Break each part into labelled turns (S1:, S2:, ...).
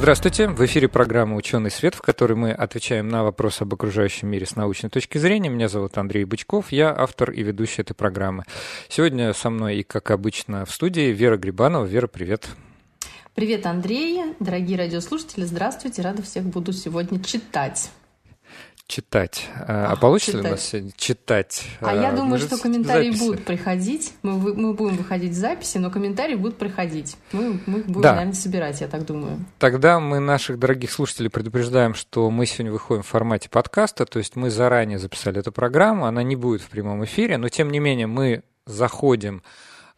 S1: Здравствуйте! В эфире программа «Ученый свет», в которой мы отвечаем на вопросы об окружающем мире с научной точки зрения. Меня зовут Андрей Бычков, я автор и ведущий этой программы. Сегодня со мной и, как обычно, в студии Вера Грибанова. Вера, привет!
S2: Привет, Андрей! Дорогие радиослушатели, здравствуйте! Рада всех буду сегодня читать
S1: читать. А, а получится читать. ли у нас сегодня читать?
S2: А, а я думаю, что комментарии записи. будут приходить. Мы, мы будем выходить записи, но комментарии будут приходить. Мы, мы будем, да. наверное, собирать, я так думаю.
S1: Тогда мы наших дорогих слушателей предупреждаем, что мы сегодня выходим в формате подкаста, то есть мы заранее записали эту программу, она не будет в прямом эфире, но тем не менее мы заходим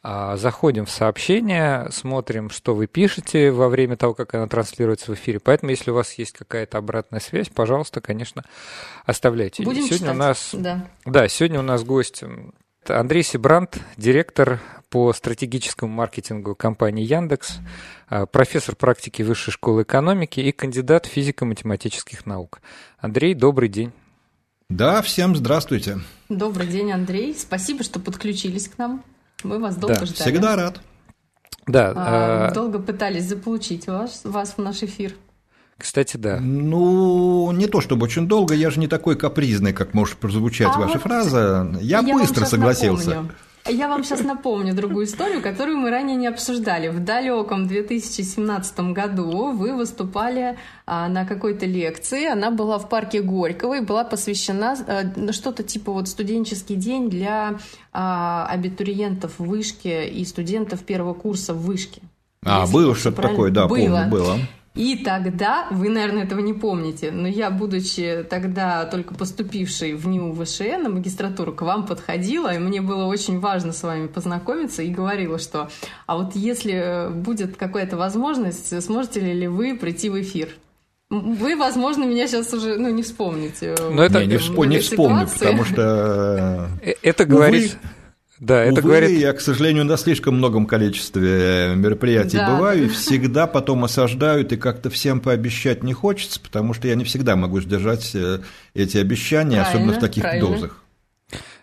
S1: заходим в сообщения, смотрим, что вы пишете во время того, как она транслируется в эфире. Поэтому, если у вас есть какая-то обратная связь, пожалуйста, конечно, оставляйте.
S2: Будем
S1: сегодня
S2: читать.
S1: у нас,
S2: да.
S1: да, сегодня у нас гость Андрей Сибрант, директор по стратегическому маркетингу компании Яндекс, а, профессор практики Высшей школы экономики и кандидат физико-математических наук. Андрей, добрый день.
S3: Да, всем здравствуйте.
S2: Добрый день, Андрей. Спасибо, что подключились к нам. Мы вас долго
S3: да,
S2: ждали.
S3: Всегда рад.
S1: Да.
S2: А, а... Долго пытались заполучить вас, вас в наш эфир.
S1: Кстати, да.
S3: Ну, не то чтобы очень долго, я же не такой капризный, как может прозвучать а ваша вот фраза. Я, я быстро согласился.
S2: Напомню. Я вам сейчас напомню другую историю, которую мы ранее не обсуждали. В далеком 2017 году вы выступали а, на какой-то лекции. Она была в парке Горького и была посвящена а, что-то типа вот студенческий день для а, абитуриентов в вышке и студентов первого курса в вышке.
S3: А, Если было что-то такое, да, было. помню, было.
S2: И тогда, вы, наверное, этого не помните, но я, будучи тогда только поступившей в НИУ ВШЭ на магистратуру, к вам подходила, и мне было очень важно с вами познакомиться, и говорила, что а вот если будет какая-то возможность, сможете ли вы прийти в эфир? Вы, возможно, меня сейчас уже ну, не вспомните.
S3: Но это не, не, вспом- не вспомню, потому что...
S1: Э, это говорит... да, это
S3: Увы,
S1: говорит...
S3: я, к сожалению, на слишком многом количестве мероприятий да. бываю, и всегда потом осаждают, и как-то всем пообещать не хочется, потому что я не всегда могу сдержать э, эти обещания, правильно, особенно в таких правильно. дозах.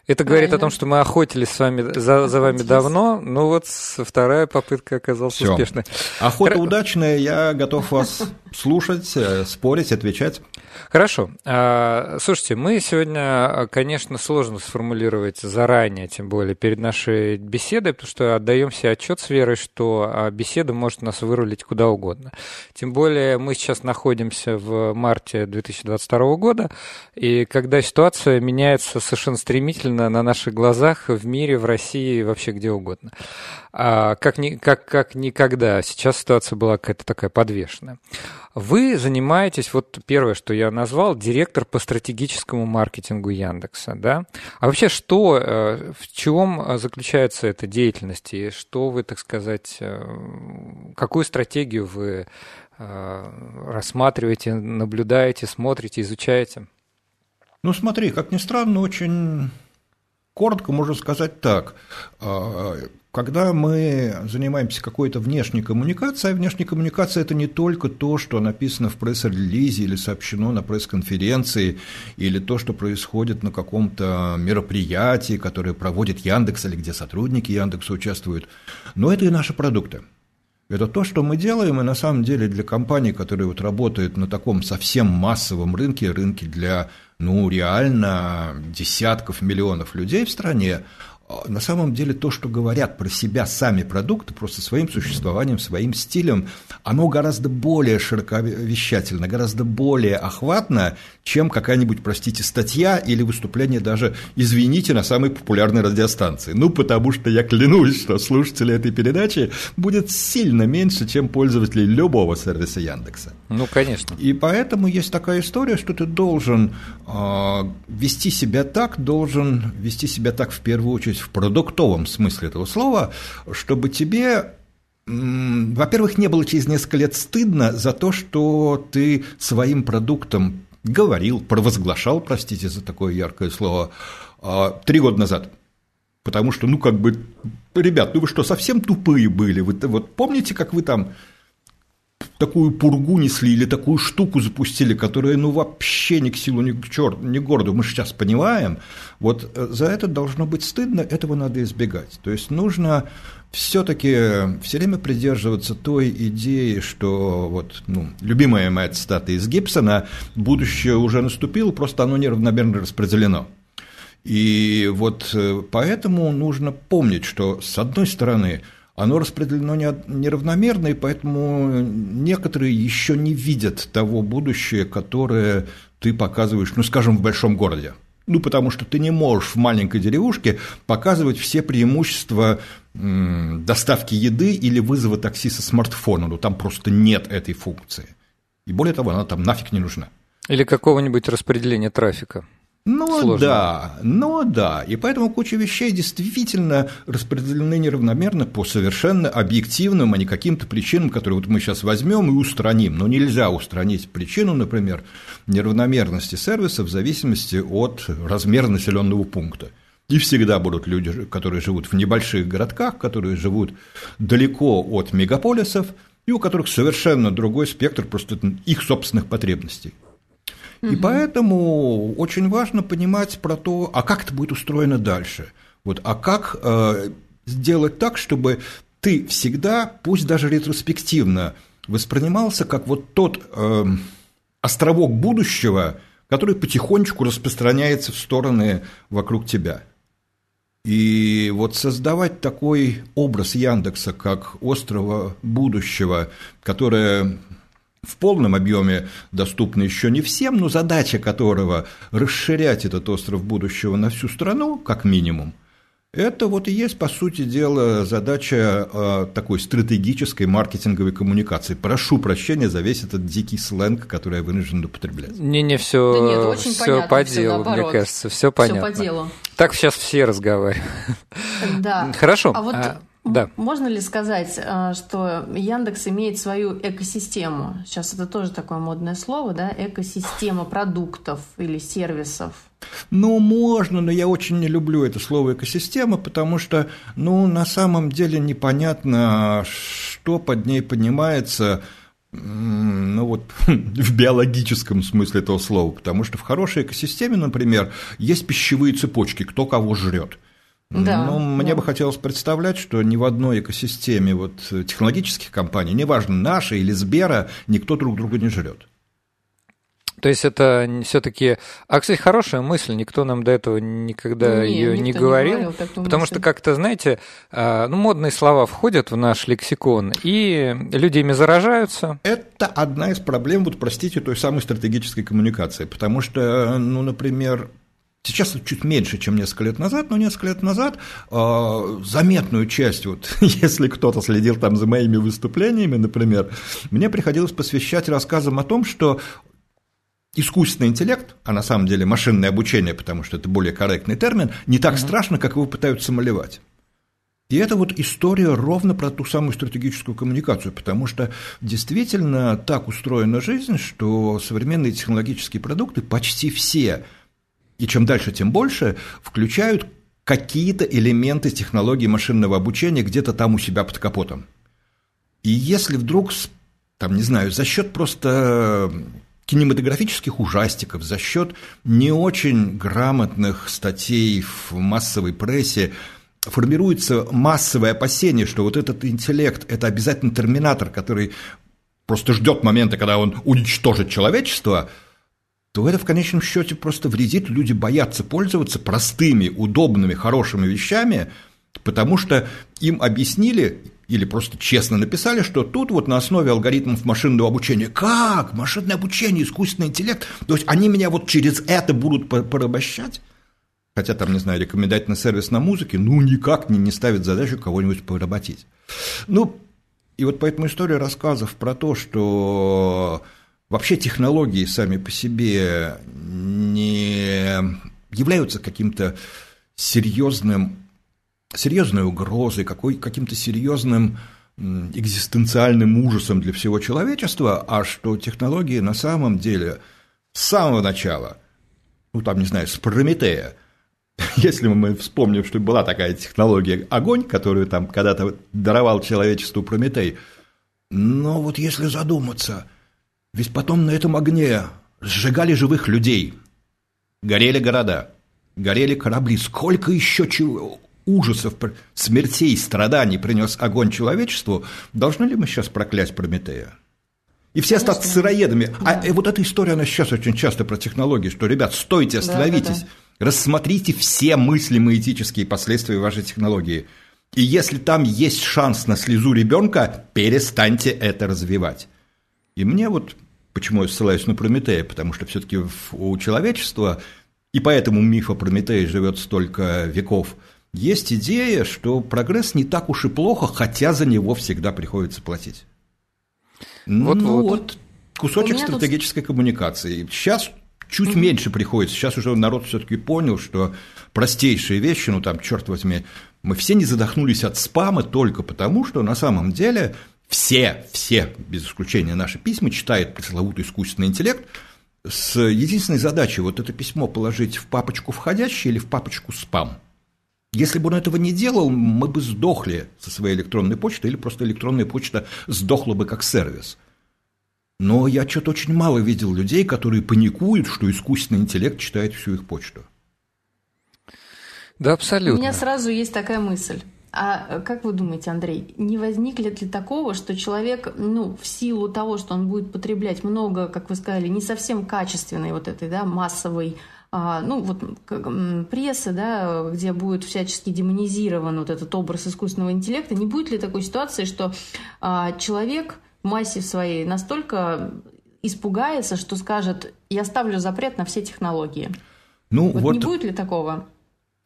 S1: Это говорит Правильно. о том, что мы охотились с вами за, за вами давно, но вот вторая попытка оказалась Всё. успешной.
S3: Охота Хор... удачная, я готов вас слушать, э, спорить, отвечать.
S1: Хорошо. А, слушайте, мы сегодня, конечно, сложно сформулировать заранее, тем более перед нашей беседой, потому что отдаем себе отчет с Верой, что а, беседа может нас вырулить куда угодно. Тем более мы сейчас находимся в марте 2022 года, и когда ситуация меняется совершенно стремительно, на, на наших глазах в мире, в России, вообще где угодно. А, как, ни, как, как никогда. Сейчас ситуация была какая-то такая подвешенная. Вы занимаетесь, вот первое, что я назвал, директор по стратегическому маркетингу Яндекса, да? А вообще что, э, в чем заключается эта деятельность и что вы, так сказать, э, какую стратегию вы э, рассматриваете, наблюдаете, смотрите, изучаете?
S3: Ну, смотри, как ни странно, очень Коротко можно сказать так. А, когда мы занимаемся какой-то внешней коммуникацией, а внешняя коммуникация – это не только то, что написано в пресс-релизе или сообщено на пресс-конференции, или то, что происходит на каком-то мероприятии, которое проводит Яндекс или где сотрудники Яндекса участвуют, но это и наши продукты. Это то, что мы делаем, и на самом деле для компаний, которые вот работают на таком совсем массовом рынке, рынке для ну, реально десятков миллионов людей в стране, на самом деле то, что говорят про себя сами продукты, просто своим существованием, своим стилем, оно гораздо более широковещательно, гораздо более охватно, чем какая-нибудь, простите, статья или выступление даже, извините, на самой популярной радиостанции. Ну, потому что я клянусь, что слушателей этой передачи будет сильно меньше, чем пользователей любого сервиса Яндекса.
S1: Ну, конечно.
S3: И поэтому есть такая история, что ты должен э, вести себя так, должен вести себя так в первую очередь в продуктовом смысле этого слова, чтобы тебе во-первых, не было через несколько лет стыдно за то, что ты своим продуктом говорил, провозглашал, простите за такое яркое слово, а, три года назад. Потому что, ну, как бы, ребят, ну вы что, совсем тупые были? Вы, вот помните, как вы там такую пургу несли или такую штуку запустили, которая ну вообще ни к силу, ни к черту, ни к городу, мы сейчас понимаем, вот э, за это должно быть стыдно, этого надо избегать. То есть нужно все-таки все время придерживаться той идеи, что вот, ну, любимая моя цитата из Гибсона, будущее уже наступило, просто оно неравномерно распределено. И вот э, поэтому нужно помнить, что с одной стороны – оно распределено неравномерно, и поэтому некоторые еще не видят того будущего, которое ты показываешь, ну, скажем, в большом городе. Ну, потому что ты не можешь в маленькой деревушке показывать все преимущества доставки еды или вызова такси со смартфона. Ну, там просто нет этой функции. И более того, она там нафиг не нужна.
S1: Или какого-нибудь распределения трафика.
S3: Ну Сложно. да, ну да. И поэтому куча вещей действительно распределены неравномерно по совершенно объективным, а не каким-то причинам, которые вот мы сейчас возьмем и устраним. Но нельзя устранить причину, например, неравномерности сервиса в зависимости от размера населенного пункта. И всегда будут люди, которые живут в небольших городках, которые живут далеко от мегаполисов, и у которых совершенно другой спектр просто их собственных потребностей. И поэтому очень важно понимать про то, а как это будет устроено дальше. Вот, а как э, сделать так, чтобы ты всегда, пусть даже ретроспективно, воспринимался как вот тот э, островок будущего, который потихонечку распространяется в стороны вокруг тебя. И вот создавать такой образ Яндекса как острова будущего, которое в полном объеме доступно еще не всем, но задача которого расширять этот остров будущего на всю страну, как минимум, это вот и есть, по сути дела, задача э, такой стратегической маркетинговой коммуникации. Прошу прощения за весь этот дикий сленг, который я вынужден употреблять.
S1: Не-не, все, да нет, очень все по делу, мне кажется, все понятно. Все по делу. Так сейчас все разговаривают.
S2: Да.
S1: Хорошо.
S2: А вот а... Да. Можно ли сказать, э, что Яндекс имеет свою экосистему? Сейчас это тоже такое модное слово, да? Экосистема продуктов или сервисов.
S3: Ну, можно, но я очень не люблю это слово экосистема, потому что, ну, на самом деле непонятно, что под ней понимается, ну вот в биологическом смысле этого слова, потому что в хорошей экосистеме, например, есть пищевые цепочки, кто кого жрет. Да, ну, мне да. бы хотелось представлять, что ни в одной экосистеме вот технологических компаний, неважно, нашей или Сбера, никто друг друга не жрет.
S1: То есть это все-таки, а кстати, хорошая мысль, никто нам до этого никогда не, ее не говорил, не говорил потому мысль. что как-то, знаете, а, ну модные слова входят в наш лексикон и люди ими заражаются.
S3: Это одна из проблем, вот простите, той самой стратегической коммуникации, потому что, ну, например, Сейчас чуть меньше, чем несколько лет назад, но несколько лет назад э, заметную часть, вот, если кто-то следил там за моими выступлениями, например, мне приходилось посвящать рассказам о том, что искусственный интеллект, а на самом деле машинное обучение, потому что это более корректный термин, не так mm-hmm. страшно, как его пытаются малевать. И это вот история ровно про ту самую стратегическую коммуникацию, потому что действительно так устроена жизнь, что современные технологические продукты почти все – и чем дальше, тем больше, включают какие-то элементы технологии машинного обучения где-то там у себя под капотом. И если вдруг, там, не знаю, за счет просто кинематографических ужастиков, за счет не очень грамотных статей в массовой прессе формируется массовое опасение, что вот этот интеллект – это обязательно терминатор, который просто ждет момента, когда он уничтожит человечество – то это в конечном счете просто вредит. Люди боятся пользоваться простыми, удобными, хорошими вещами, потому что им объяснили или просто честно написали, что тут вот на основе алгоритмов машинного обучения. Как? Машинное обучение, искусственный интеллект? То есть они меня вот через это будут порабощать? Хотя там, не знаю, рекомендательный сервис на музыке, ну, никак не, не ставит задачу кого-нибудь поработить. Ну, и вот поэтому история рассказов про то, что Вообще технологии сами по себе не являются каким-то серьезным, серьезной угрозой, какой, каким-то серьезным экзистенциальным ужасом для всего человечества, а что технологии на самом деле с самого начала, ну там, не знаю, с Прометея, если мы вспомним, что была такая технология огонь, которую там когда-то даровал человечеству Прометей, но вот если задуматься, ведь потом на этом огне сжигали живых людей, горели города, горели корабли, сколько еще чего, ужасов, смертей, страданий принес огонь человечеству, должны ли мы сейчас проклясть Прометея? И все Конечно. остаться сыроедами. А да. А вот эта история, она сейчас очень часто про технологии, что, ребят, стойте, остановитесь, да, да, да. рассмотрите все мыслимые этические последствия вашей технологии. И если там есть шанс на слезу ребенка, перестаньте это развивать. И мне вот, почему я ссылаюсь на Прометея, потому что все-таки у человечества, и поэтому миф о Прометее живет столько веков – есть идея, что прогресс не так уж и плохо, хотя за него всегда приходится платить. Вот, ну вот, вот кусочек стратегической тут... коммуникации. Сейчас чуть mm меньше приходится. Сейчас уже народ все-таки понял, что простейшие вещи, ну там, черт возьми, мы все не задохнулись от спама только потому, что на самом деле все, все, без исключения наши письма, читает пресловутый искусственный интеллект с единственной задачей вот это письмо положить в папочку входящий или в папочку спам. Если бы он этого не делал, мы бы сдохли со своей электронной почтой, или просто электронная почта сдохла бы как сервис. Но я что-то очень мало видел людей, которые паникуют, что искусственный интеллект читает всю их почту.
S1: Да, абсолютно.
S2: У меня сразу есть такая мысль. А как вы думаете, Андрей, не возникнет ли такого, что человек, ну, в силу того, что он будет потреблять много, как вы сказали, не совсем качественной вот этой, да, массовой а, ну, вот прессы, да, где будет всячески демонизирован вот этот образ искусственного интеллекта, не будет ли такой ситуации, что а, человек в массе своей настолько испугается, что скажет, я ставлю запрет на все технологии? Ну, вот, вот не будет ли такого?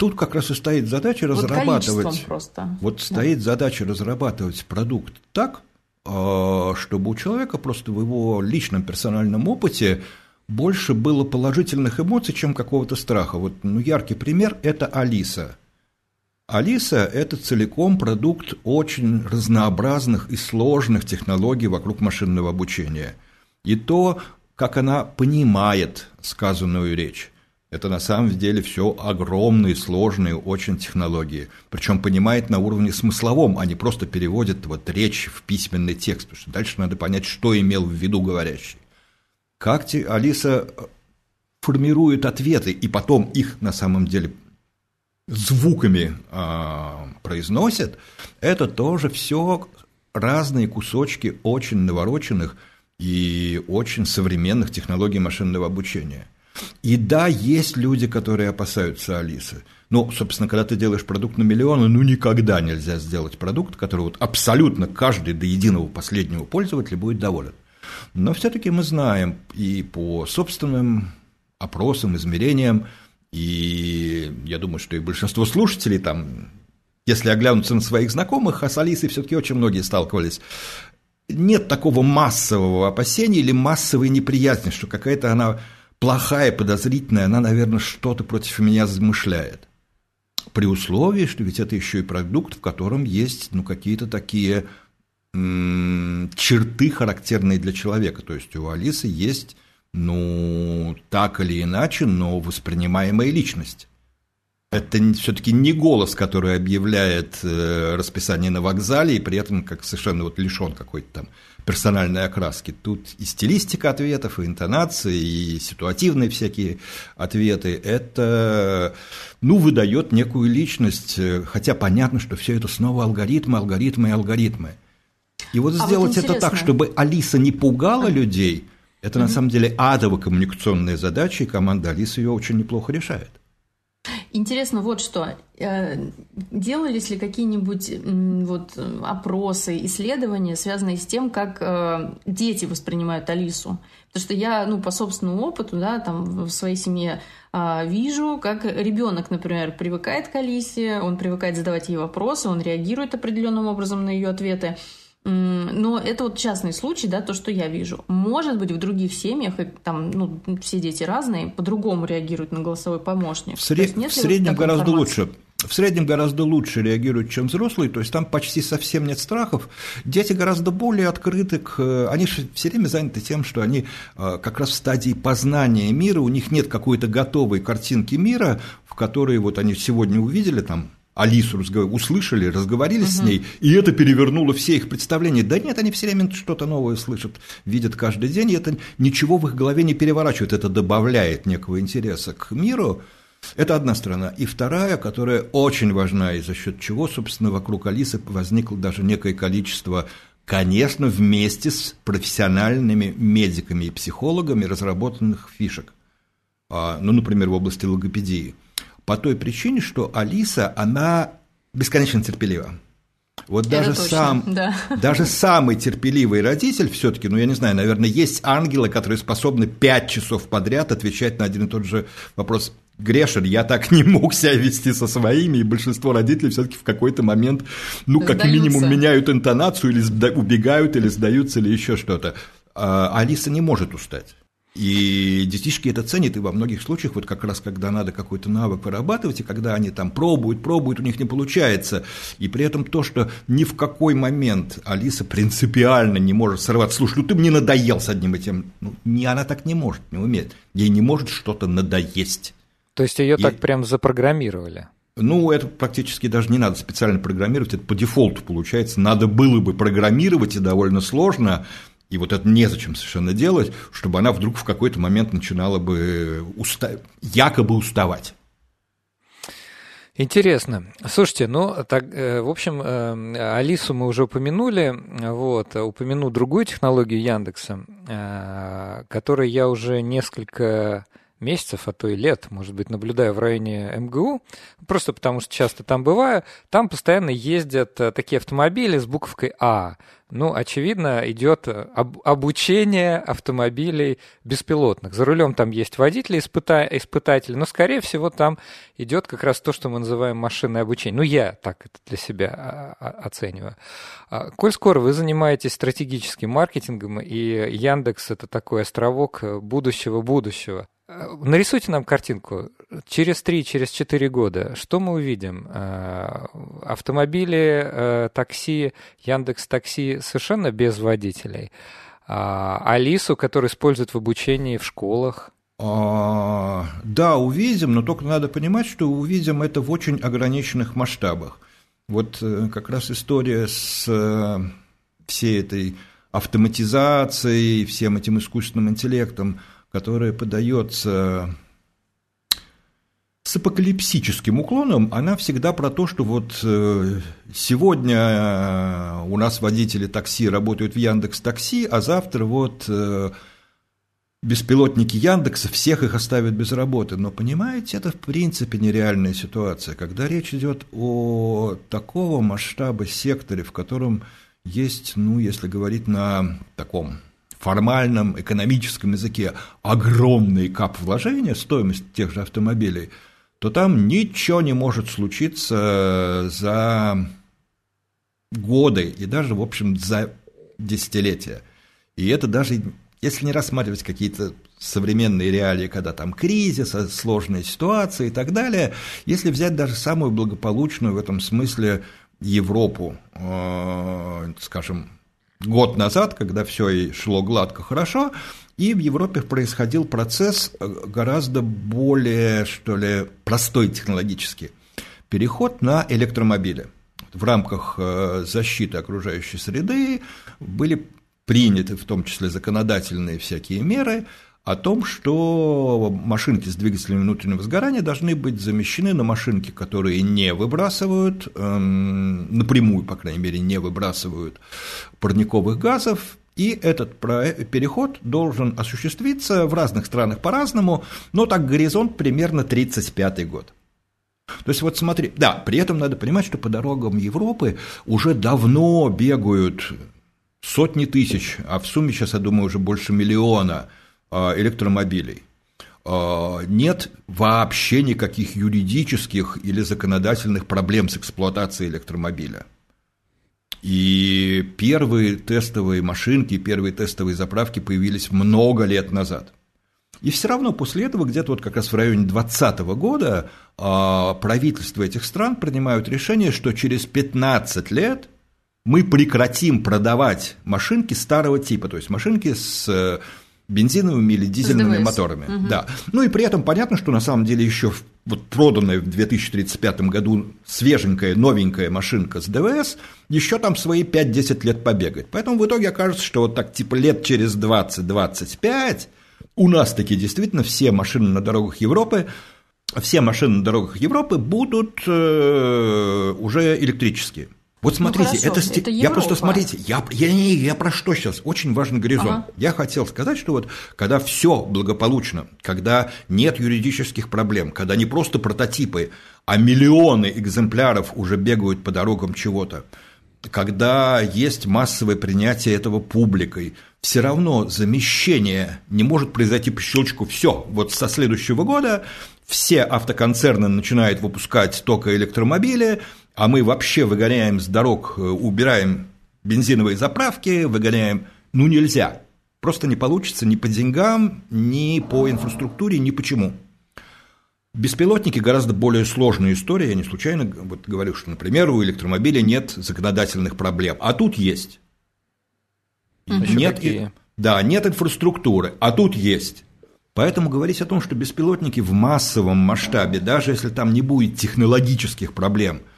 S3: Тут как раз и стоит задача вот разрабатывать. Просто. Вот да. стоит задача разрабатывать продукт так, а, чтобы у человека просто в его личном персональном опыте больше было положительных эмоций, чем какого-то страха. Вот ну, яркий пример – это Алиса. Алиса – это целиком продукт очень разнообразных и сложных технологий вокруг машинного обучения. И то, как она понимает сказанную речь. Это на самом деле все огромные, сложные очень технологии. Причем понимает на уровне смысловом, а не просто переводит вот речь в письменный текст, потому что дальше надо понять, что имел в виду говорящий. Как Алиса э, формирует ответы, и потом их на самом деле звуками э, произносит, это тоже все разные кусочки очень навороченных и очень современных технологий машинного обучения. И да, есть люди, которые опасаются Алисы. Но, собственно, когда ты делаешь продукт на миллионы, ну никогда нельзя сделать продукт, который вот абсолютно каждый до единого последнего пользователя будет доволен. Но все-таки мы знаем и по собственным опросам, измерениям, и я думаю, что и большинство слушателей там, если оглянуться на своих знакомых, а с Алисой все-таки очень многие сталкивались, нет такого массового опасения или массовой неприязни, что какая-то она плохая, подозрительная, она, наверное, что-то против меня замышляет. При условии, что ведь это еще и продукт, в котором есть ну, какие-то такие черты, характерные для человека. То есть у Алисы есть, ну, так или иначе, но воспринимаемая личность. Это все-таки не голос, который объявляет э, расписание на вокзале и при этом как совершенно вот лишен какой-то там персональной окраски. Тут и стилистика ответов, и интонации, и ситуативные всякие ответы. Это, ну, выдает некую личность, э, хотя понятно, что все это снова алгоритмы, алгоритмы и алгоритмы. И вот а сделать вот это так, чтобы Алиса не пугала людей, это угу. на самом деле адово-коммуникационная задача, и команда Алисы ее очень неплохо решает.
S2: Интересно вот что. Э, делались ли какие-нибудь вот опросы, исследования, связанные с тем, как э, дети воспринимают Алису? Потому что я, ну, по собственному опыту, да, там в своей семье а, вижу, как ребенок, например, привыкает к Алисе, он привыкает задавать ей вопросы, он реагирует определенным образом на ее ответы. Но это вот частный случай, да, то, что я вижу. Может быть, в других семьях, и там, ну, все дети разные, по-другому реагируют на голосовой помощник.
S3: В, сред... в среднем гораздо информации? лучше. в среднем гораздо лучше реагируют, чем взрослые, то есть там почти совсем нет страхов. Дети гораздо более открыты к... Они же все время заняты тем, что они э, как раз в стадии познания мира, у них нет какой-то готовой картинки мира, в которой вот они сегодня увидели там Алису услышали, разговорились угу. с ней, и это перевернуло все их представления. Да нет, они все время что-то новое слышат, видят каждый день, и это ничего в их голове не переворачивает, это добавляет некого интереса к миру. Это одна сторона. И вторая, которая очень важна, и за счет чего, собственно, вокруг Алисы возникло даже некое количество конечно, вместе с профессиональными медиками и психологами разработанных фишек, а, ну, например, в области логопедии по той причине, что Алиса, она бесконечно терпелива. Вот даже точно, сам, да. даже самый терпеливый родитель все-таки, ну я не знаю, наверное, есть ангелы, которые способны пять часов подряд отвечать на один и тот же вопрос. Грешен, я так не мог себя вести со своими, и большинство родителей все-таки в какой-то момент, ну, как сдаются. минимум, меняют интонацию, или убегают, или сдаются, или еще что-то. А Алиса не может устать. И детишки это ценят, и во многих случаях, вот как раз когда надо какой-то навык вырабатывать, и когда они там пробуют, пробуют, у них не получается, и при этом то, что ни в какой момент Алиса принципиально не может сорваться, слушай, ну ты мне надоел с одним этим, ну, не, она так не может, не умеет, ей не может что-то надоесть.
S1: То есть ее и... так прям запрограммировали?
S3: Ну, это практически даже не надо специально программировать, это по дефолту получается. Надо было бы программировать, и довольно сложно, и вот это незачем совершенно делать, чтобы она вдруг в какой-то момент начинала бы уста... якобы уставать.
S1: Интересно. Слушайте, ну, так, э, в общем, э, Алису мы уже упомянули, вот, упомяну другую технологию Яндекса, э, которой я уже несколько месяцев, а то и лет, может быть, наблюдаю в районе МГУ, просто потому что часто там бываю, там постоянно ездят э, такие автомобили с буковкой А. Ну, очевидно, идет об, обучение автомобилей беспилотных. За рулем там есть водители, испыта, испытатели, но, скорее всего, там идет как раз то, что мы называем машинное обучение. Ну, я так это для себя а, а, оцениваю. А, коль скоро вы занимаетесь стратегическим маркетингом, и Яндекс – это такой островок будущего-будущего, Э, нарисуйте нам картинку. Через три, через четыре года что мы увидим? Э, автомобили, э, такси, Яндекс Такси совершенно без водителей. А, Алису, которую используют в обучении в школах.
S3: А, да, увидим, но только надо понимать, что увидим это в очень ограниченных масштабах. Вот как раз история с всей этой автоматизацией, всем этим искусственным интеллектом – которая подается с апокалипсическим уклоном, она всегда про то, что вот э, сегодня э, у нас водители такси работают в Яндекс Такси, а завтра вот э, беспилотники Яндекса всех их оставят без работы. Но понимаете, это в принципе нереальная ситуация, когда речь идет о такого масштаба секторе, в котором есть, ну, если говорить на таком формальном экономическом языке огромный кап вложения, стоимость тех же автомобилей, то там ничего не может случиться за годы и даже, в общем, за десятилетия. И это даже, если не рассматривать какие-то современные реалии, когда там кризис, сложная ситуация и так далее, если взять даже самую благополучную в этом смысле Европу, э, скажем, год назад, когда все и шло гладко, хорошо, и в Европе происходил процесс э, гораздо более, что ли, простой технологически. Переход на электромобили. В рамках э, защиты окружающей среды были приняты в том числе законодательные всякие меры, о том, что машинки с двигателями внутреннего сгорания должны быть замещены на машинки, которые не выбрасывают, эм, напрямую, по крайней мере, не выбрасывают парниковых газов, и этот переход должен осуществиться в разных странах по-разному, но так горизонт примерно 35 год. То есть вот смотри, да, при этом надо понимать, что по дорогам Европы уже давно бегают сотни тысяч, а в сумме сейчас, я думаю, уже больше миллиона – электромобилей. А, нет вообще никаких юридических или законодательных проблем с эксплуатацией электромобиля. И первые тестовые машинки, первые тестовые заправки появились много лет назад. И все равно после этого, где-то вот как раз в районе 2020 года, а, правительства этих стран принимают решение, что через 15 лет мы прекратим продавать машинки старого типа, то есть машинки с э, бензиновыми или дизельными моторами. Угу. Да. Ну и при этом понятно, что на самом деле еще вот проданная в 2035 году свеженькая, новенькая машинка с ДВС еще там свои 5-10 лет побегает. Поэтому в итоге окажется, что вот так типа лет через 20-25 у нас таки действительно все машины на дорогах Европы все машины на дорогах Европы будут э, уже электрические. Вот ну, смотрите, ну, это, сти... это я просто смотрите, я, я, я, я про что сейчас? Очень важный горизонт. Ага. Я хотел сказать, что вот когда все благополучно, когда нет юридических проблем, когда не просто прототипы, а миллионы экземпляров уже бегают по дорогам чего-то, когда есть массовое принятие этого публикой, все равно замещение не может произойти по щелчку. Все, вот со следующего года все автоконцерны начинают выпускать только электромобили, а мы вообще выгоняем с дорог, э, убираем бензиновые заправки, выгоняем, ну нельзя. Просто не получится ни по деньгам, ни по инфраструктуре, ни почему. Беспилотники гораздо более сложная история. Я не случайно вот говорю, что, например, у электромобиля нет законодательных проблем, а тут есть. Нет, и, да, нет инфраструктуры, а тут есть. Поэтому говорить о том, что беспилотники в массовом масштабе, даже если там не будет технологических проблем –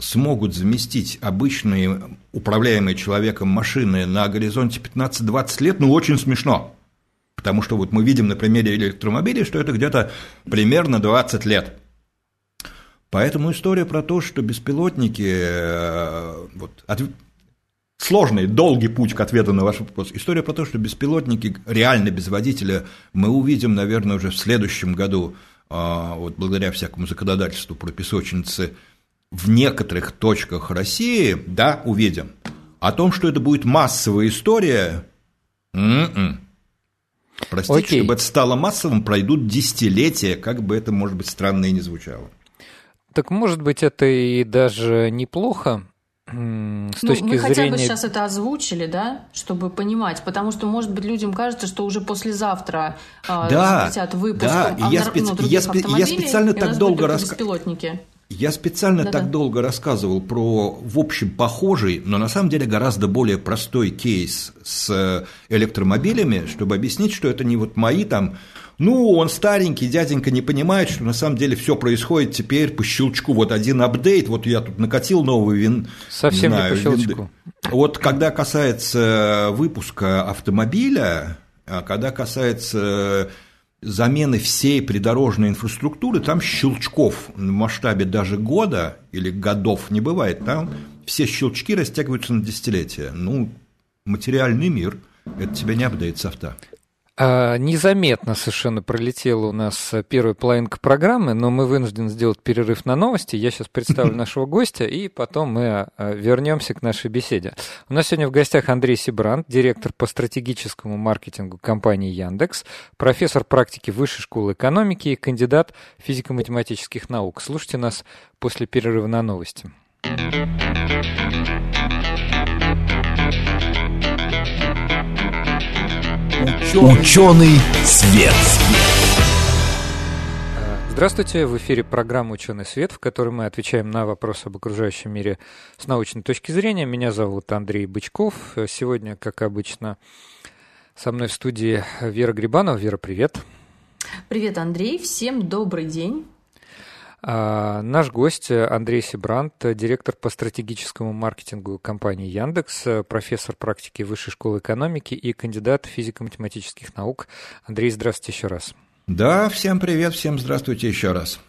S3: смогут заместить обычные управляемые человеком машины на горизонте 15-20 лет, ну, очень смешно. Потому что вот мы видим на примере электромобилей, что это где-то примерно 20 лет. Поэтому история про то, что беспилотники, э, вот, от, сложный, долгий путь к ответу на ваш вопрос. История про то, что беспилотники реально без водителя мы увидим, наверное, уже в следующем году, а, вот благодаря всякому законодательству про песочницы в некоторых точках России, да, увидим. О том, что это будет массовая история, м-м. простите, Окей. чтобы это стало массовым, пройдут десятилетия, как бы это, может быть, странно и не звучало.
S1: Так, может быть, это и даже неплохо, с ну, точки мы
S2: зрения...
S1: хотя
S2: бы сейчас это озвучили, да, чтобы понимать, потому что, может быть, людям кажется, что уже послезавтра
S3: а, да, запретят выпуск да, и я, специ... ну, я, спе... я специально так долго рассказывал. Я специально Да-да. так долго рассказывал про, в общем, похожий, но на самом деле гораздо более простой кейс с электромобилями, чтобы объяснить, что это не вот мои там, ну, он старенький, дяденька не понимает, что на самом деле все происходит теперь по щелчку. Вот один апдейт, вот я тут накатил новый вин.
S1: Совсем не, знаю, не по щелчку. Винды.
S3: Вот когда касается выпуска автомобиля, а когда касается замены всей придорожной инфраструктуры, там щелчков в масштабе даже года или годов не бывает. Там все щелчки растягиваются на десятилетия. Ну, материальный мир – это тебя не апдейт софта.
S1: А, незаметно совершенно пролетела у нас первая половинка программы, но мы вынуждены сделать перерыв на новости. Я сейчас представлю нашего гостя, и потом мы а, вернемся к нашей беседе. У нас сегодня в гостях Андрей Сибрант, директор по стратегическому маркетингу компании Яндекс, профессор практики Высшей школы экономики и кандидат физико-математических наук. Слушайте нас после перерыва на новости.
S4: Ученый свет.
S1: Здравствуйте, в эфире программа «Ученый свет», в которой мы отвечаем на вопросы об окружающем мире с научной точки зрения. Меня зовут Андрей Бычков. Сегодня, как обычно, со мной в студии Вера Грибанова. Вера, привет.
S2: Привет, Андрей. Всем добрый день.
S1: А, наш гость Андрей Сибрант, директор по стратегическому маркетингу компании Яндекс, профессор практики Высшей школы экономики и кандидат физико-математических наук. Андрей, здравствуйте еще раз.
S3: Да, всем привет, всем здравствуйте еще раз.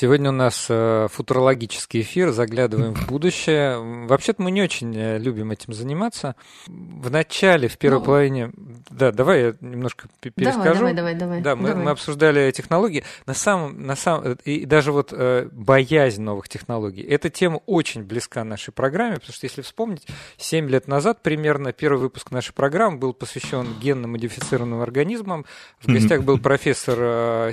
S1: Сегодня у нас э, футурологический эфир, заглядываем в будущее. Вообще-то мы не очень э, любим этим заниматься. В начале, в первой ну, половине... Да, давай я немножко перескажу.
S2: Давай, давай, давай.
S1: Да, мы,
S2: давай.
S1: мы обсуждали технологии. На самом, на самом, и даже вот э, боязнь новых технологий. Эта тема очень близка нашей программе, потому что, если вспомнить, 7 лет назад примерно первый выпуск нашей программы был посвящен генно-модифицированным организмам. В гостях был профессор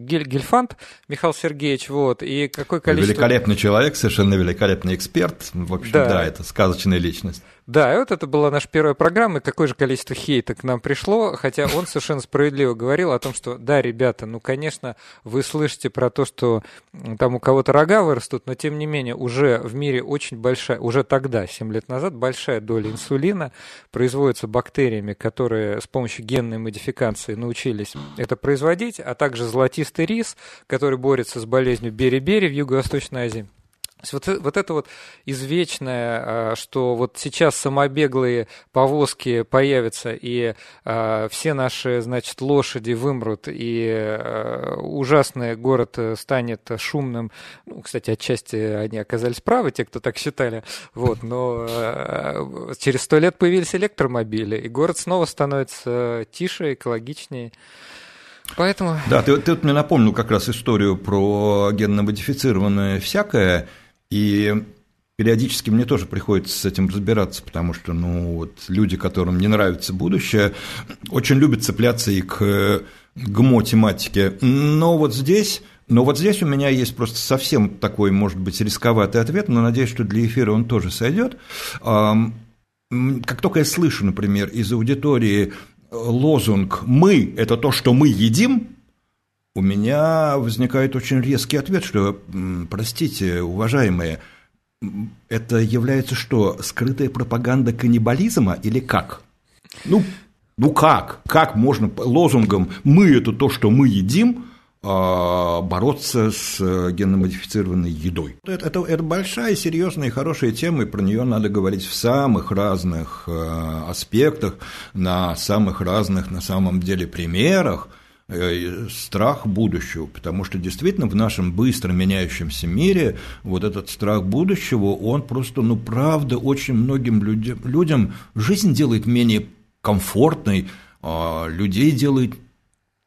S1: Гельфанд Михаил Сергеевич Сергеевич, вот, и какое количество...
S3: Великолепный человек, совершенно великолепный эксперт, в общем, да, да это сказочная личность.
S1: Да, вот это была наша первая программа, и какое же количество хейта к нам пришло, хотя он совершенно справедливо говорил о том, что да, ребята, ну, конечно, вы слышите про то, что там у кого-то рога вырастут, но тем не менее уже в мире очень большая, уже тогда, 7 лет назад, большая доля инсулина производится бактериями, которые с помощью генной модификации научились это производить, а также золотистый рис, который борется с болезнью бери-бери в Юго-Восточной Азии. Вот, вот это вот извечное, а, что вот сейчас самобеглые повозки появятся, и а, все наши, значит, лошади вымрут, и а, ужасный город станет шумным. Ну, кстати, отчасти они оказались правы, те, кто так считали. Вот, но через сто лет появились электромобили, и город снова становится тише, экологичнее. Поэтому...
S3: Да, ты, ты вот мне напомнил как раз историю про генно-модифицированное всякое, и периодически мне тоже приходится с этим разбираться, потому что, ну, вот люди, которым не нравится будущее, очень любят цепляться и к ГМО-тематике. Но вот здесь но вот здесь у меня есть просто совсем такой, может быть, рисковатый ответ, но надеюсь, что для эфира он тоже сойдет. Как только я слышу, например, из аудитории лозунг «мы – это то, что мы едим», у меня возникает очень резкий ответ, что, простите, уважаемые, это является что, скрытая пропаганда каннибализма или как? Ну, ну как? Как можно лозунгом «мы – это то, что мы едим» а, бороться с генно-модифицированной едой. Это, это, это большая, серьезная и хорошая тема, и про нее надо говорить в самых разных э, аспектах, на самых разных, на самом деле, примерах. Э, страх будущего, потому что действительно в нашем быстро меняющемся мире вот этот страх будущего, он просто, ну, правда, очень многим людям, людям жизнь делает менее комфортной, а людей делает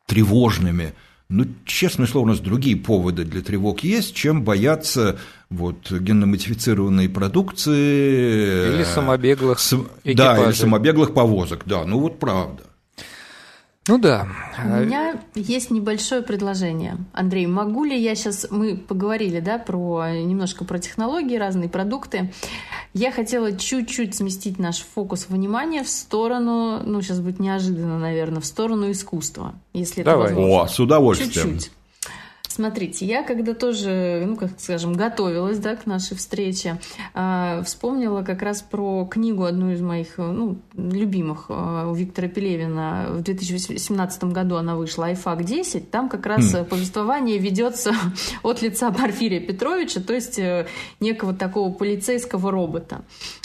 S3: тревожными. Ну, честное слово, у нас другие поводы для тревог есть, чем бояться вот, генно-модифицированной продукции.
S1: Или самобеглых
S3: с... Да, или самобеглых повозок, да, ну вот правда.
S1: Ну да.
S2: У меня есть небольшое предложение. Андрей, могу ли я сейчас... Мы поговорили, да, про немножко про технологии, разные продукты. Я хотела чуть-чуть сместить наш фокус внимания в сторону, ну, сейчас будет неожиданно, наверное, в сторону искусства, если
S3: Давай.
S2: это возможно.
S3: О, с удовольствием.
S2: Чуть-чуть. Смотрите, я когда тоже, ну, как скажем, готовилась да, к нашей встрече, э, вспомнила как раз про книгу, одну из моих ну, любимых э, у Виктора Пелевина. В 2017 году она вышла «Айфак 10». Там как раз mm. повествование ведется от лица Порфирия Петровича, то есть э, некого такого полицейского робота.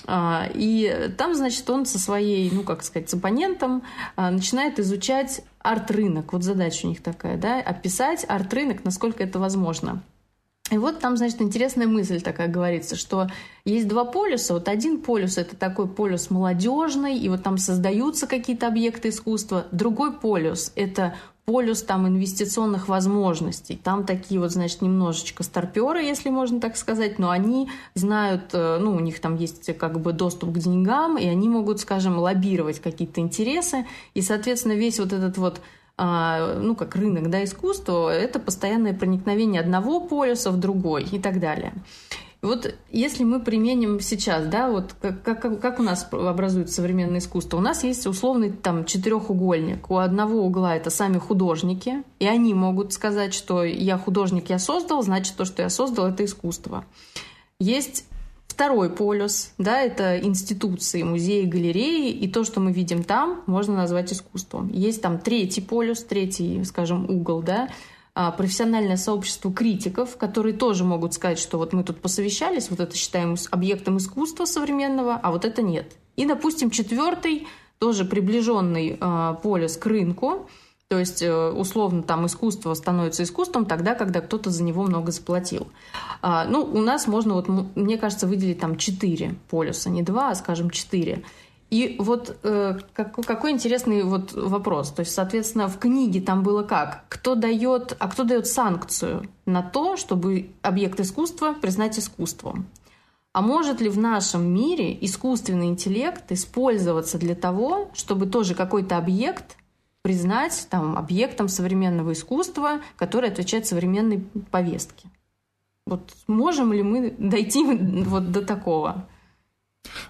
S2: Э, и там, значит, он со своей, ну, как сказать, с оппонентом э, начинает изучать арт-рынок. Вот задача у них такая, да, описать арт-рынок, насколько это возможно. И вот там, значит, интересная мысль такая говорится, что есть два полюса. Вот один полюс – это такой полюс молодежный, и вот там создаются какие-то объекты искусства. Другой полюс – это полюс там инвестиционных возможностей. Там такие вот, значит, немножечко старперы, если можно так сказать, но они знают, э, ну, у них там есть как бы доступ к деньгам, и они могут, скажем, лоббировать какие-то интересы, и, соответственно, весь вот этот вот а, ну, как рынок да, искусства, это постоянное проникновение одного полюса в другой и так далее. Вот если мы применим сейчас, да, вот как, как, как у нас образуется современное искусство, у нас есть условный там четырехугольник. У одного угла это сами художники, и они могут сказать, что я художник, я создал, значит то, что я создал, это искусство. Есть Второй полюс, да, это институции, музеи, галереи, и то, что мы видим там, можно назвать искусством. Есть там третий полюс, третий, скажем, угол, да, профессиональное сообщество критиков, которые тоже могут сказать, что вот мы тут посовещались, вот это считаем объектом искусства современного, а вот это нет. И, допустим, четвертый, тоже приближенный э, полюс к рынку, то есть, э, условно, там искусство становится искусством тогда, когда кто-то за него много заплатил. А, ну, у нас можно, вот, мне кажется, выделить там четыре полюса, не два, а, скажем, четыре. И вот э, как, какой интересный вот вопрос. То есть, соответственно, в книге там было как? Кто дает, а кто дает санкцию на то, чтобы объект искусства признать искусством? А может ли в нашем мире искусственный интеллект использоваться для того, чтобы тоже какой-то объект признать там, объектом современного искусства, который отвечает современной повестке? Вот можем ли мы дойти вот до такого?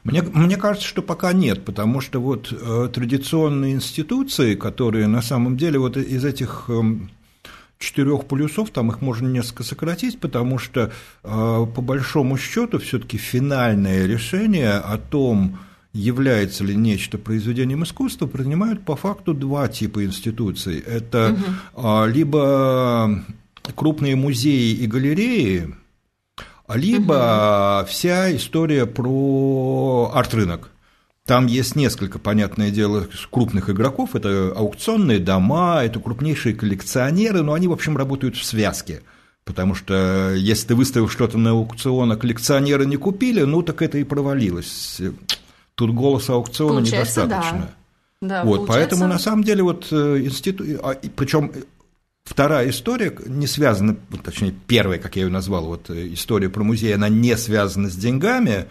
S3: Мне, мне кажется, что пока нет, потому что вот э, традиционные институции, которые на самом деле вот из этих э, четырех полюсов, там их можно несколько сократить, потому что э, по большому счету все-таки финальное решение о том, является ли нечто произведением искусства, принимают по факту два типа институций. Это угу. либо крупные музеи и галереи, либо угу. вся история про арт-рынок. Там есть несколько, понятное дело, крупных игроков. Это аукционные дома, это крупнейшие коллекционеры, но они, в общем, работают в связке. Потому что если ты выставил что-то на аукцион, а коллекционеры не купили, ну так это и провалилось. Тут голоса аукциона получается, недостаточно. Да. Да, вот, поэтому на самом деле вот э, институт, а, причем Вторая история не связана, точнее, первая, как я ее назвал, вот э, история про музей, она не связана с деньгами,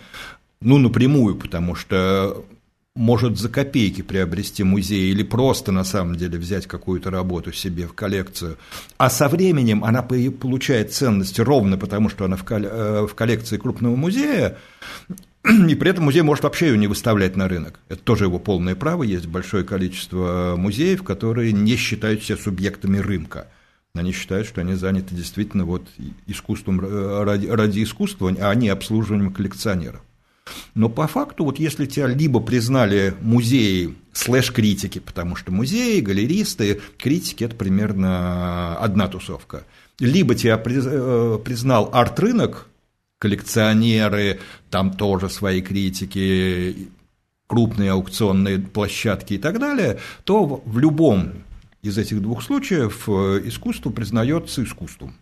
S3: ну, напрямую, потому что может за копейки приобрести музей или просто на самом деле взять какую-то работу себе в коллекцию, а со временем она получает ценность ровно потому, что она в э, коллекции крупного музея, и при этом музей может вообще ее не выставлять на рынок. Это тоже его полное право. Есть большое количество музеев, которые не считают себя субъектами рынка. Они считают, что они заняты действительно вот искусством э, ради, ради искусства, а не обслуживанием коллекционеров. Но по факту, вот если тебя либо признали музеи слэш-критики, потому что музеи, галеристы, критики – это примерно одна тусовка, либо тебя э, признал арт-рынок, коллекционеры, там тоже свои критики, крупные аукционные площадки и так далее, то в любом из этих двух случаев э, искусство признается искусством.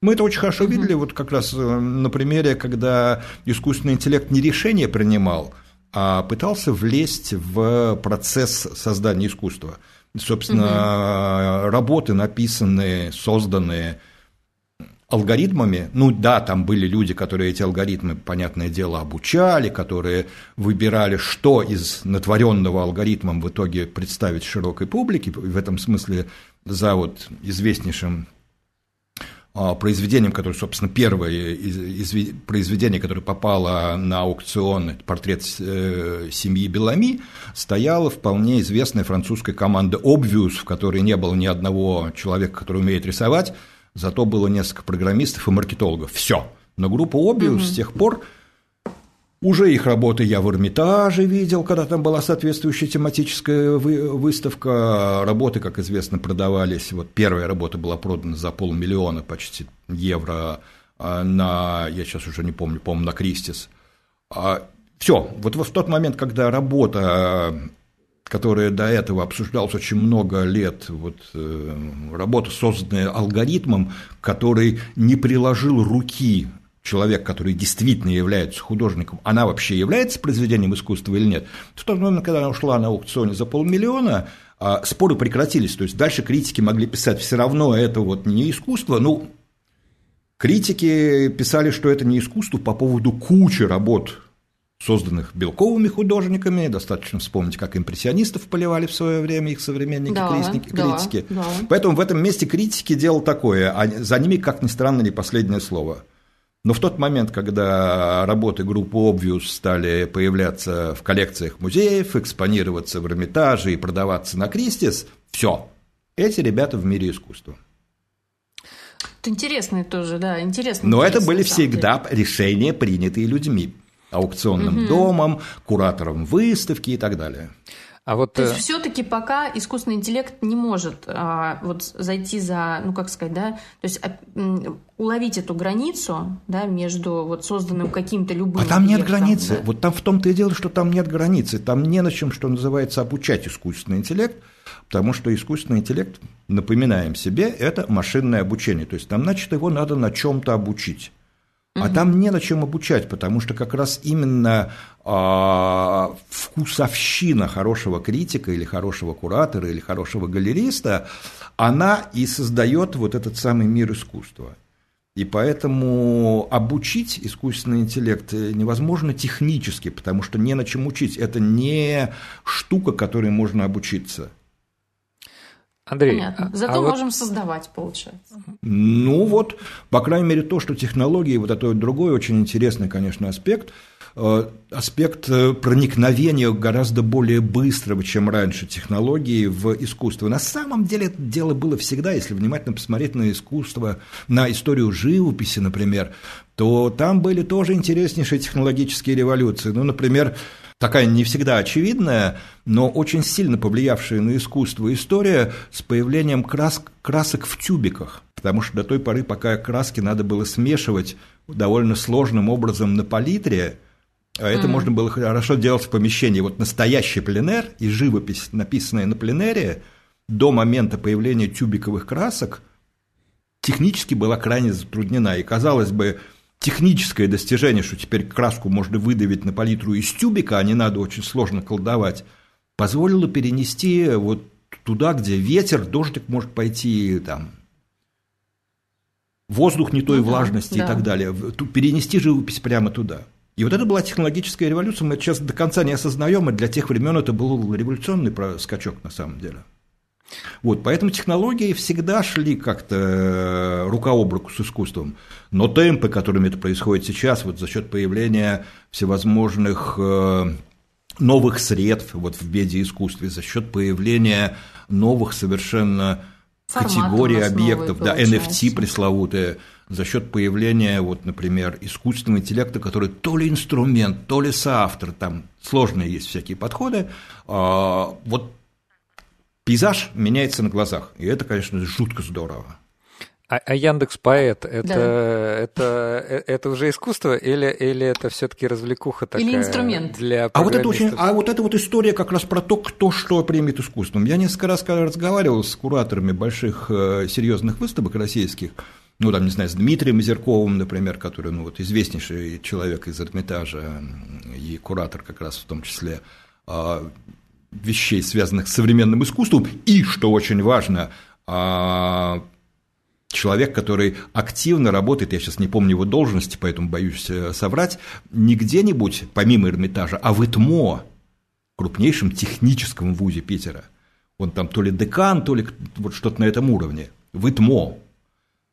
S3: Мы это очень хорошо видели, вот как раз э, на примере, когда искусственный интеллект не решение принимал, а пытался влезть в процесс создания искусства. Собственно, угу. работы написанные, созданные алгоритмами, ну да, там были люди, которые эти алгоритмы, понятное дело, обучали, которые выбирали, что из натворенного алгоритмом в итоге представить широкой публике, в этом смысле за вот известнейшим а, произведением, которое, собственно, первое из, из произведение, которое попало на аукцион, портрет э, семьи Белами, стояла вполне известная французская команда Obvious, в которой не было ни одного человека, который умеет рисовать, зато было несколько программистов и маркетологов. Все. Но группа Obvious угу. с тех пор уже их работы я в Эрмитаже видел, когда там была соответствующая тематическая выставка. Работы, как известно, продавались. Вот первая работа была продана за полмиллиона почти евро а, на, я сейчас уже не помню, по-моему, на Кристис. А, Все, вот в тот момент, когда работа которая до этого обсуждалась очень много лет, вот, э, работа, созданная алгоритмом, который не приложил руки человек, который действительно является художником, она вообще является произведением искусства или нет. В тот момент, когда она ушла на аукционе за полмиллиона, а, споры прекратились, то есть дальше критики могли писать, все равно это вот не искусство, ну, критики писали, что это не искусство по поводу кучи работ созданных белковыми художниками. Достаточно вспомнить, как импрессионистов поливали в свое время их современники, да, критики. Да, критики. Да. Поэтому в этом месте критики делал такое, а за ними, как ни странно, не последнее слово. Но в тот момент, когда работы группы Obvious стали появляться в коллекциях музеев, экспонироваться в Эрмитаже и продаваться на Кристис, все, эти ребята в мире искусства.
S2: Это интересные тоже, да, интересно.
S3: Но это были всегда решения, принятые людьми аукционным угу. домом, куратором выставки и так далее.
S2: А вот... То есть э, все-таки пока искусственный интеллект не может а, вот зайти за, ну как сказать, да, то есть а, уловить эту границу, да, между вот созданным каким-то любым.
S3: А там нет границы. Да? Вот там в том-то и дело, что там нет границы. Там не на чем, что называется, обучать искусственный интеллект, потому что искусственный интеллект, напоминаем себе, это машинное обучение. То есть там, значит, его надо на чем-то обучить. А угу. там не на чем обучать, потому что как раз именно э, вкусовщина хорошего критика или хорошего куратора или хорошего галериста, она и создает вот этот самый мир искусства. И поэтому обучить искусственный интеллект невозможно технически, потому что не на чем учить. Это не штука, которой можно обучиться.
S2: Андрей, Понятно. А Зато а можем вот... создавать, получается.
S3: Ну вот, по крайней мере, то, что технологии, вот это вот другой очень интересный, конечно, аспект. э, аспект э, проникновения гораздо более быстрого, чем раньше, технологии в искусство. На самом деле это дело было всегда, если внимательно посмотреть на искусство, на историю живописи, например, то там были тоже интереснейшие технологические революции. Ну, например, такая не всегда очевидная, но очень сильно повлиявшая на искусство история с появлением крас красок в тюбиках, потому что до той поры, пока краски надо было смешивать довольно сложным образом на палитре, а это mm-hmm. можно было хорошо делать в помещении. Вот настоящий пленер и живопись, написанная на пленере, до момента появления тюбиковых красок, технически была крайне затруднена. И, казалось бы, техническое достижение, что теперь краску можно выдавить на палитру из тюбика, а не надо очень сложно колдовать, позволило перенести вот туда, где ветер, дождик может пойти, там, воздух не той ну, влажности да, и так далее, перенести живопись прямо туда. И вот это была технологическая революция, мы сейчас до конца не осознаем, и для тех времен это был революционный скачок на самом деле. Вот, поэтому технологии всегда шли как-то э, рука об руку с искусством. Но темпы, которыми это происходит сейчас, вот за счет появления всевозможных э, новых средств вот в медиаискусстве, за счет появления новых совершенно Форматы категорий объектов, да, NFT пресловутые, за счет появления, вот, например, искусственного интеллекта, который то ли инструмент, то ли соавтор, там сложные есть всякие подходы, а, вот пейзаж меняется на глазах, и это, конечно, жутко здорово.
S1: А, а Яндекс Поэт это, да. это, э, это уже искусство или, или это все-таки развлекуха такая?
S2: Или инструмент.
S1: Для
S3: а вот, это очень, а вот эта вот история как раз про то, кто что примет искусством. Я несколько раз разговаривал с кураторами больших э, серьезных выставок российских, ну, там, не знаю, с Дмитрием Озерковым, например, который, ну, вот, известнейший человек из Эрмитажа и куратор как раз в том числе, а, вещей, связанных с современным искусством, и, что очень важно, а, человек, который активно работает, я сейчас не помню его должности, поэтому боюсь э, соврать, не где-нибудь, помимо Эрмитажа, а в ИТМО, крупнейшем техническом вузе Питера. Он там то ли декан, то ли вот что-то на этом уровне. В ИТМО.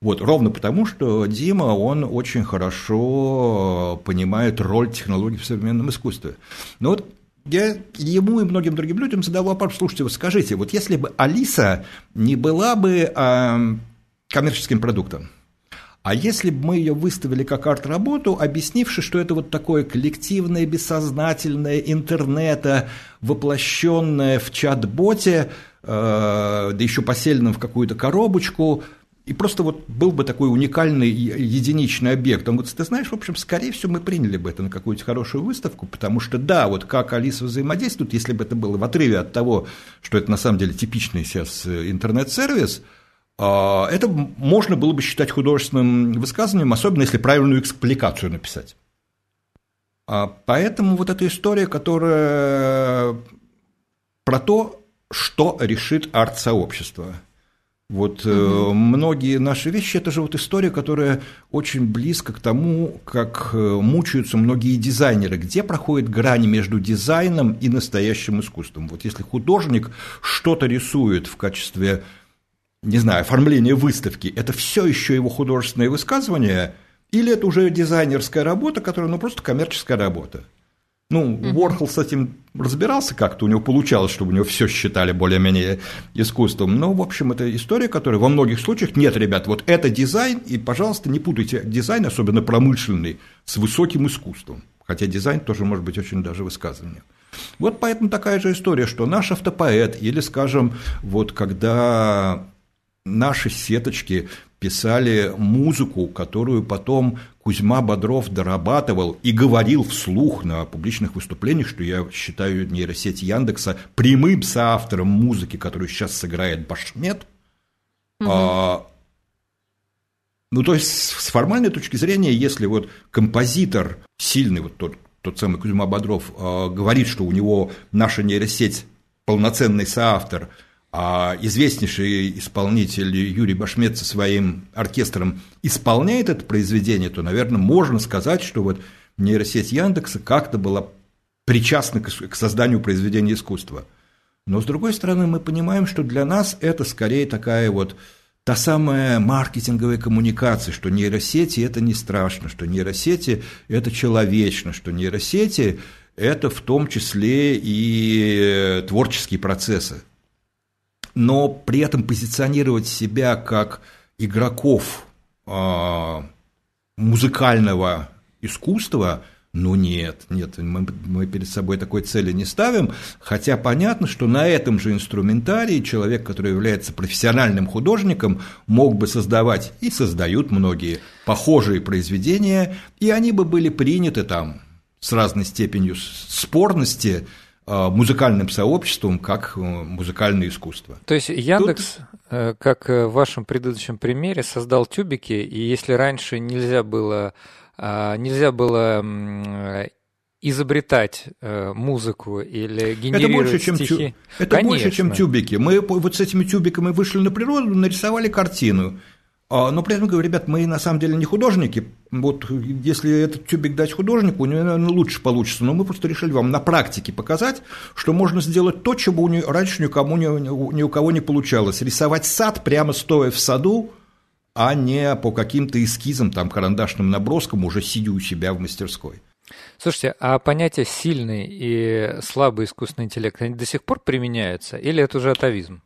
S3: Вот, ровно потому, что Дима, он очень хорошо понимает роль технологий в современном искусстве. Но вот я ему и многим другим людям задал вопрос, слушайте, вот скажите, вот если бы Алиса не была бы э, коммерческим продуктом, а если бы мы ее выставили как арт-работу, объяснивши, что это вот такое коллективное, бессознательное интернета, воплощенное в чат-боте, э, да еще поселенном в какую-то коробочку – и просто вот был бы такой уникальный единичный объект. Он говорит, ты знаешь, в общем, скорее всего, мы приняли бы это на какую-то хорошую выставку, потому что, да, вот как Алиса взаимодействует, если бы это было в отрыве от того, что это на самом деле типичный сейчас э, интернет-сервис, а, это можно было бы считать художественным высказыванием, особенно если правильную экспликацию написать. А, поэтому вот эта история, которая про то, что решит арт-сообщество – вот угу. многие наши вещи это же вот история, которая очень близко к тому, как э, мучаются многие дизайнеры, где проходит грань между дизайном и настоящим искусством. Вот если художник что-то рисует в качестве, не знаю, оформления выставки, это все еще его художественное высказывание, или это уже дизайнерская работа, которая ну просто коммерческая работа. Ну, Уорхол с этим разбирался как-то, у него получалось, чтобы у него все считали более-менее искусством. Но, в общем, это история, которая во многих случаях нет, ребят, вот это дизайн, и, пожалуйста, не путайте дизайн, особенно промышленный, с высоким искусством. Хотя дизайн тоже может быть очень даже высказыванием. Вот поэтому такая же история, что наш автопоэт, или, скажем, вот когда наши сеточки писали музыку, которую потом Кузьма Бодров дорабатывал и говорил вслух на публичных выступлениях, что я считаю нейросеть Яндекса прямым соавтором музыки, которую сейчас сыграет Башмет. Угу. А, ну, то есть, с формальной точки зрения, если вот композитор сильный, вот тот, тот самый Кузьма Бодров, а, говорит, что у него наша нейросеть полноценный соавтор – а известнейший исполнитель Юрий Башмет со своим оркестром исполняет это произведение, то, наверное, можно сказать, что вот нейросеть Яндекса как-то была причастна к созданию произведения искусства. Но, с другой стороны, мы понимаем, что для нас это скорее такая вот та самая маркетинговая коммуникация, что нейросети – это не страшно, что нейросети – это человечно, что нейросети – это в том числе и творческие процессы. Но при этом позиционировать себя как игроков а, музыкального искусства – ну нет, нет, мы, мы перед собой такой цели не ставим, хотя понятно, что на этом же инструментарии человек, который является профессиональным художником, мог бы создавать, и создают многие, похожие произведения, и они бы были приняты там с разной степенью спорности музыкальным сообществом как э, музыкальное искусство.
S1: То есть Яндекс, Тут... Э, как э, в вашем предыдущем примере, создал тюбики, и если раньше нельзя было а, нельзя было изобретать э, музыку или генерировать это больше, чем стихи. Тю...
S3: Это Конечно. больше, чем тюбики. Мы вот с этими тюбиками вышли на природу, нарисовали картину. А, но при этом говорю, ребят, мы на самом деле не художники. Вот если этот тюбик дать художнику, у него, наверное, лучше получится. Но мы просто решили вам на практике показать, что можно сделать то, чего раньше никому, ни у кого не получалось. Рисовать сад прямо стоя в саду, а не по каким-то эскизам, там, карандашным наброскам, уже сидя у себя в мастерской.
S1: Слушайте, а понятия сильный и слабый искусственный интеллект, они до сих пор применяются или это уже атовизм?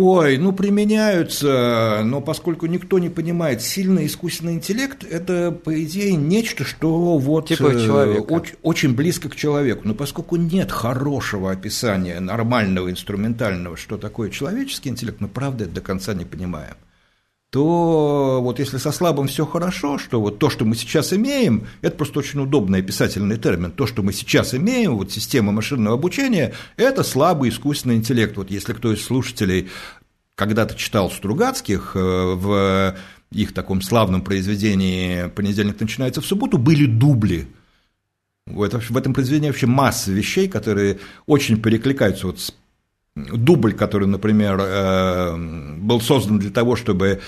S3: Ой, ну применяются, но поскольку никто не понимает, сильный искусственный интеллект – это, по идее, нечто, что вот
S1: типа э,
S3: очень, очень близко к человеку. Но поскольку нет хорошего описания нормального, инструментального, что такое человеческий интеллект, мы правда это до конца не понимаем то вот если со слабым все хорошо, что вот то, что мы сейчас имеем, это просто очень удобный описательный термин, то, что мы сейчас имеем, вот система машинного обучения, это слабый искусственный интеллект. Вот если кто из слушателей когда-то читал Стругацких э, в их таком славном произведении «Понедельник начинается в субботу», были дубли. В этом произведении вообще масса вещей, которые очень перекликаются вот с дубль, который, например, э, был создан для того, чтобы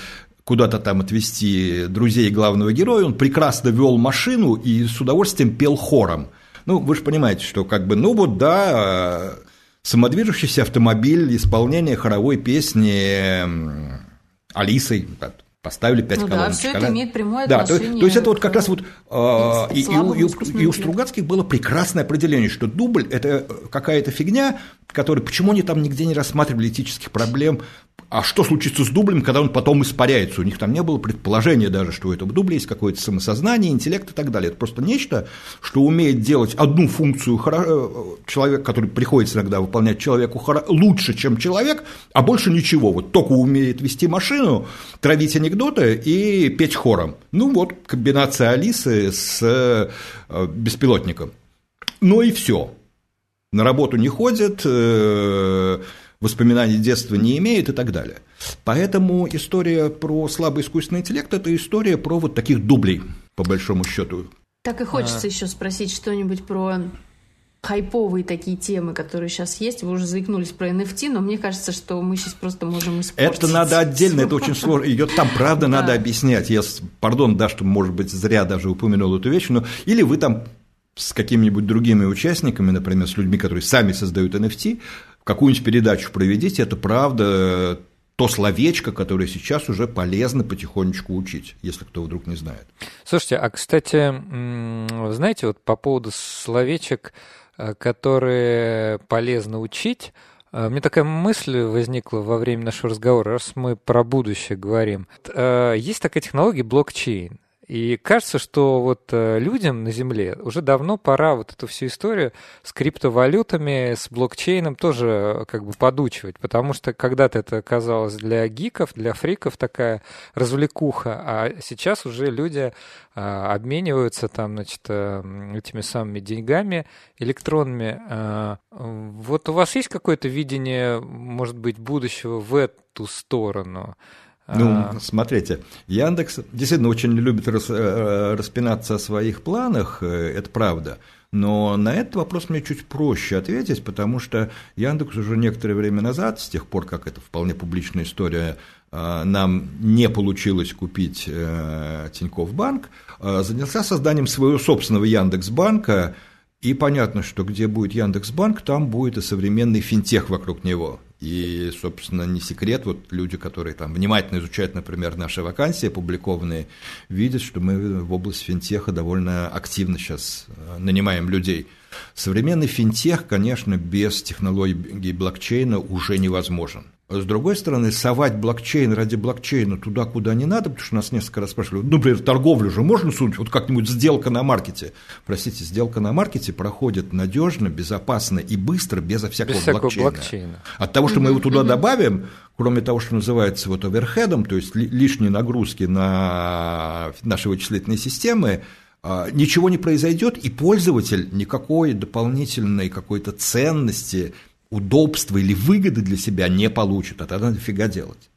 S3: куда-то там отвезти друзей главного героя, он прекрасно вел машину и с удовольствием пел хором. Ну, вы же понимаете, что как бы, ну вот да, самодвижущийся автомобиль, исполнение хоровой песни Алисой, поставили пять ну, колонок. Да,
S2: все это имеет прямое да, отношение.
S3: То, то есть это вот как раз вот э, и, и, и, и у Стругацких было прекрасное определение, что дубль – это какая-то фигня, которая почему они там нигде не рассматривали этических проблем, а что случится с дублем, когда он потом испаряется? У них там не было предположения даже, что у этого дубля есть какое-то самосознание, интеллект и так далее. Это просто нечто, что умеет делать одну функцию э, человек, который приходится иногда выполнять человеку лучше, чем человек, а больше ничего. Вот только умеет вести машину, травить анекдоты и петь хором. Ну вот, комбинация Алисы с э, беспилотником. Ну и все. На работу не ходит, э, воспоминаний детства не имеет и так далее. Поэтому история про слабый искусственный интеллект – это история про вот таких дублей, по большому счету.
S2: Так и хочется а... еще спросить что-нибудь про хайповые такие темы, которые сейчас есть. Вы уже заикнулись про NFT, но мне кажется, что мы сейчас просто можем испортить.
S3: Это надо отдельно, это очень сложно. Ее там, правда, надо объяснять. Я, пардон, да, что, может быть, зря даже упомянул эту вещь, но или вы там с какими-нибудь другими участниками, например, с людьми, которые сами создают NFT, какую-нибудь передачу проведите, это правда то словечко, которое сейчас уже полезно потихонечку учить, если кто вдруг не знает.
S1: Слушайте, а, кстати, знаете, вот по поводу словечек, э, которые полезно учить, э, мне такая мысль возникла во время нашего разговора, раз мы про будущее говорим. Э, есть такая технология блокчейн. И кажется, что вот э, людям на Земле уже давно пора вот эту всю историю с криптовалютами, с блокчейном тоже э, как бы подучивать, потому что когда-то это казалось для гиков, для фриков такая развлекуха, а сейчас уже люди а, обмениваются там, значит, этими самыми деньгами электронными. Вот у вас есть какое-то видение, может быть, будущего в эту сторону?
S3: Ну, а... смотрите, Яндекс действительно очень любит рас, э, распинаться о своих планах, э, это правда. Но на этот вопрос мне чуть проще ответить, потому что Яндекс уже некоторое время назад, с тех пор, как это вполне публичная история, э, нам не получилось купить Тинькофф Банк, занялся созданием своего собственного Яндекс-банка, и понятно, что где будет Яндекс.Банк, там будет и современный финтех вокруг него. И, собственно, не секрет, вот люди, которые там внимательно изучают, например, наши вакансии опубликованные, видят, что мы в области финтеха довольно активно сейчас э, нанимаем людей. Современный финтех, конечно, без технологий блокчейна уже невозможен. С другой стороны, совать блокчейн ради блокчейна туда, куда не надо, потому что нас несколько раз спрашивали, ну, например, торговлю же можно сунуть, вот как-нибудь сделка на маркете. Простите, сделка на маркете проходит надежно, безопасно и быстро, безо всякого, без всякого блокчейна. блокчейна. От того, что мы его туда добавим, кроме того, что называется вот оверхедом, то есть лишние нагрузки на наши вычислительные системы, а, ничего не произойдет, и пользователь никакой дополнительной какой-то ценности удобства или выгоды для себя не получит, а тогда дофига делать.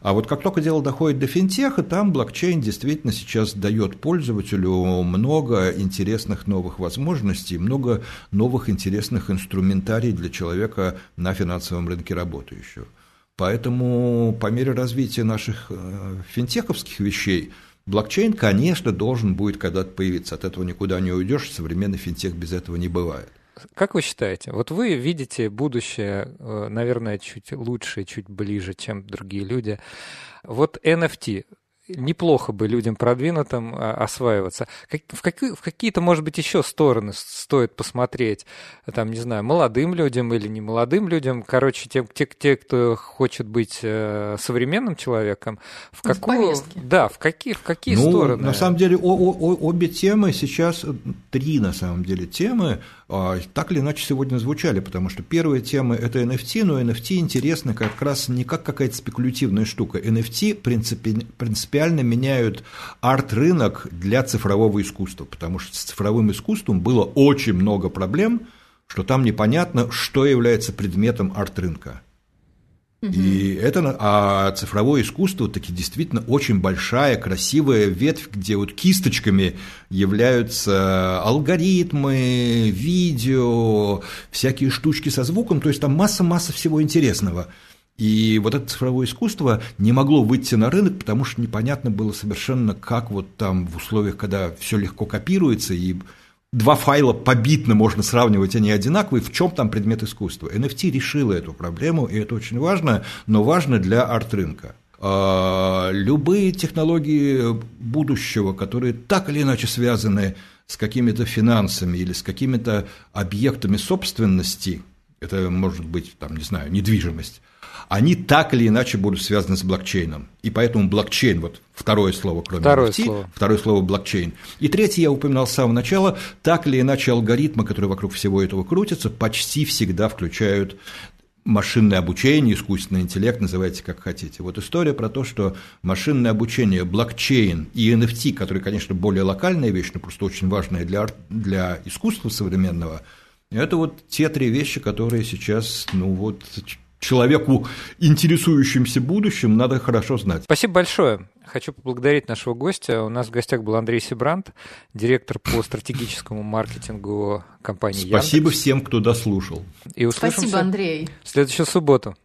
S3: А вот как только дело доходит до финтеха, там блокчейн действительно сейчас дает пользователю много интересных новых возможностей, много новых интересных инструментарий для человека на финансовом рынке работающего. Поэтому по мере развития наших э, финтеховских вещей блокчейн, конечно, должен будет когда-то появиться. От этого никуда не уйдешь, современный финтех без этого не бывает.
S1: Как вы считаете, вот вы видите будущее, э, наверное, чуть лучше, чуть ближе, чем другие люди. Вот NFT, неплохо бы людям продвинутым а, осваиваться. В, какие, в какие-то, может быть, еще стороны стоит посмотреть, там, не знаю, молодым людям или не молодым людям, короче, тем, те, те кто хочет быть э, современным человеком, в какую... В да, в какие, в какие ну, стороны?
S3: На самом деле, о, о, обе темы сейчас, три, на самом деле, темы, так или иначе сегодня звучали, потому что первая тема – это NFT, но NFT интересно как раз не как какая-то спекулятивная штука. NFT принципи, принципиально меняют арт-рынок для цифрового искусства, потому что с цифровым искусством было очень много проблем, что там непонятно, что является предметом арт-рынка. И это, а цифровое искусство таки действительно очень большая, красивая ветвь, где вот кисточками являются алгоритмы, видео, всякие штучки со звуком, то есть там масса-масса всего интересного. И вот это цифровое искусство не могло выйти на рынок, потому что непонятно было совершенно, как вот там в условиях, когда все легко копируется и два файла побитно можно сравнивать, они одинаковые, в чем там предмет искусства. NFT решила эту проблему, и это очень важно, но важно для арт-рынка. А, любые технологии будущего, которые так или иначе связаны с какими-то финансами или с какими-то объектами собственности, это может быть, там, не знаю, недвижимость, они так или иначе будут связаны с блокчейном. И поэтому блокчейн, вот второе слово, кроме
S1: второе NFT, слово.
S3: второе слово блокчейн. И третье, я упоминал с самого начала, так или иначе алгоритмы, которые вокруг всего этого крутятся, почти всегда включают машинное обучение, искусственный интеллект, называйте как хотите. Вот история про то, что машинное обучение, блокчейн и NFT, которые, конечно, более локальная вещь, но просто очень важная для, для искусства современного, это вот те три вещи, которые сейчас, ну вот, человеку, интересующимся будущим, надо хорошо знать.
S1: Спасибо большое. Хочу поблагодарить нашего гостя. У нас в гостях был Андрей Сибрант, директор по стратегическому маркетингу компании
S3: Спасибо Яндекс. всем, кто дослушал.
S2: И услышимся Спасибо, Андрей.
S1: В следующую субботу.